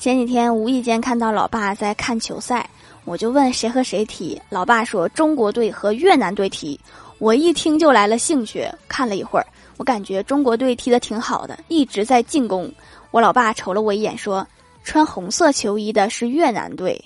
前几天无意间看到老爸在看球赛我就问谁和谁踢老爸说中国队和越南队踢。我一听就来了兴趣看了一会儿我感觉中国队踢得挺好的一直在进攻。我老爸瞅了我一眼说穿红色球衣的是越南队。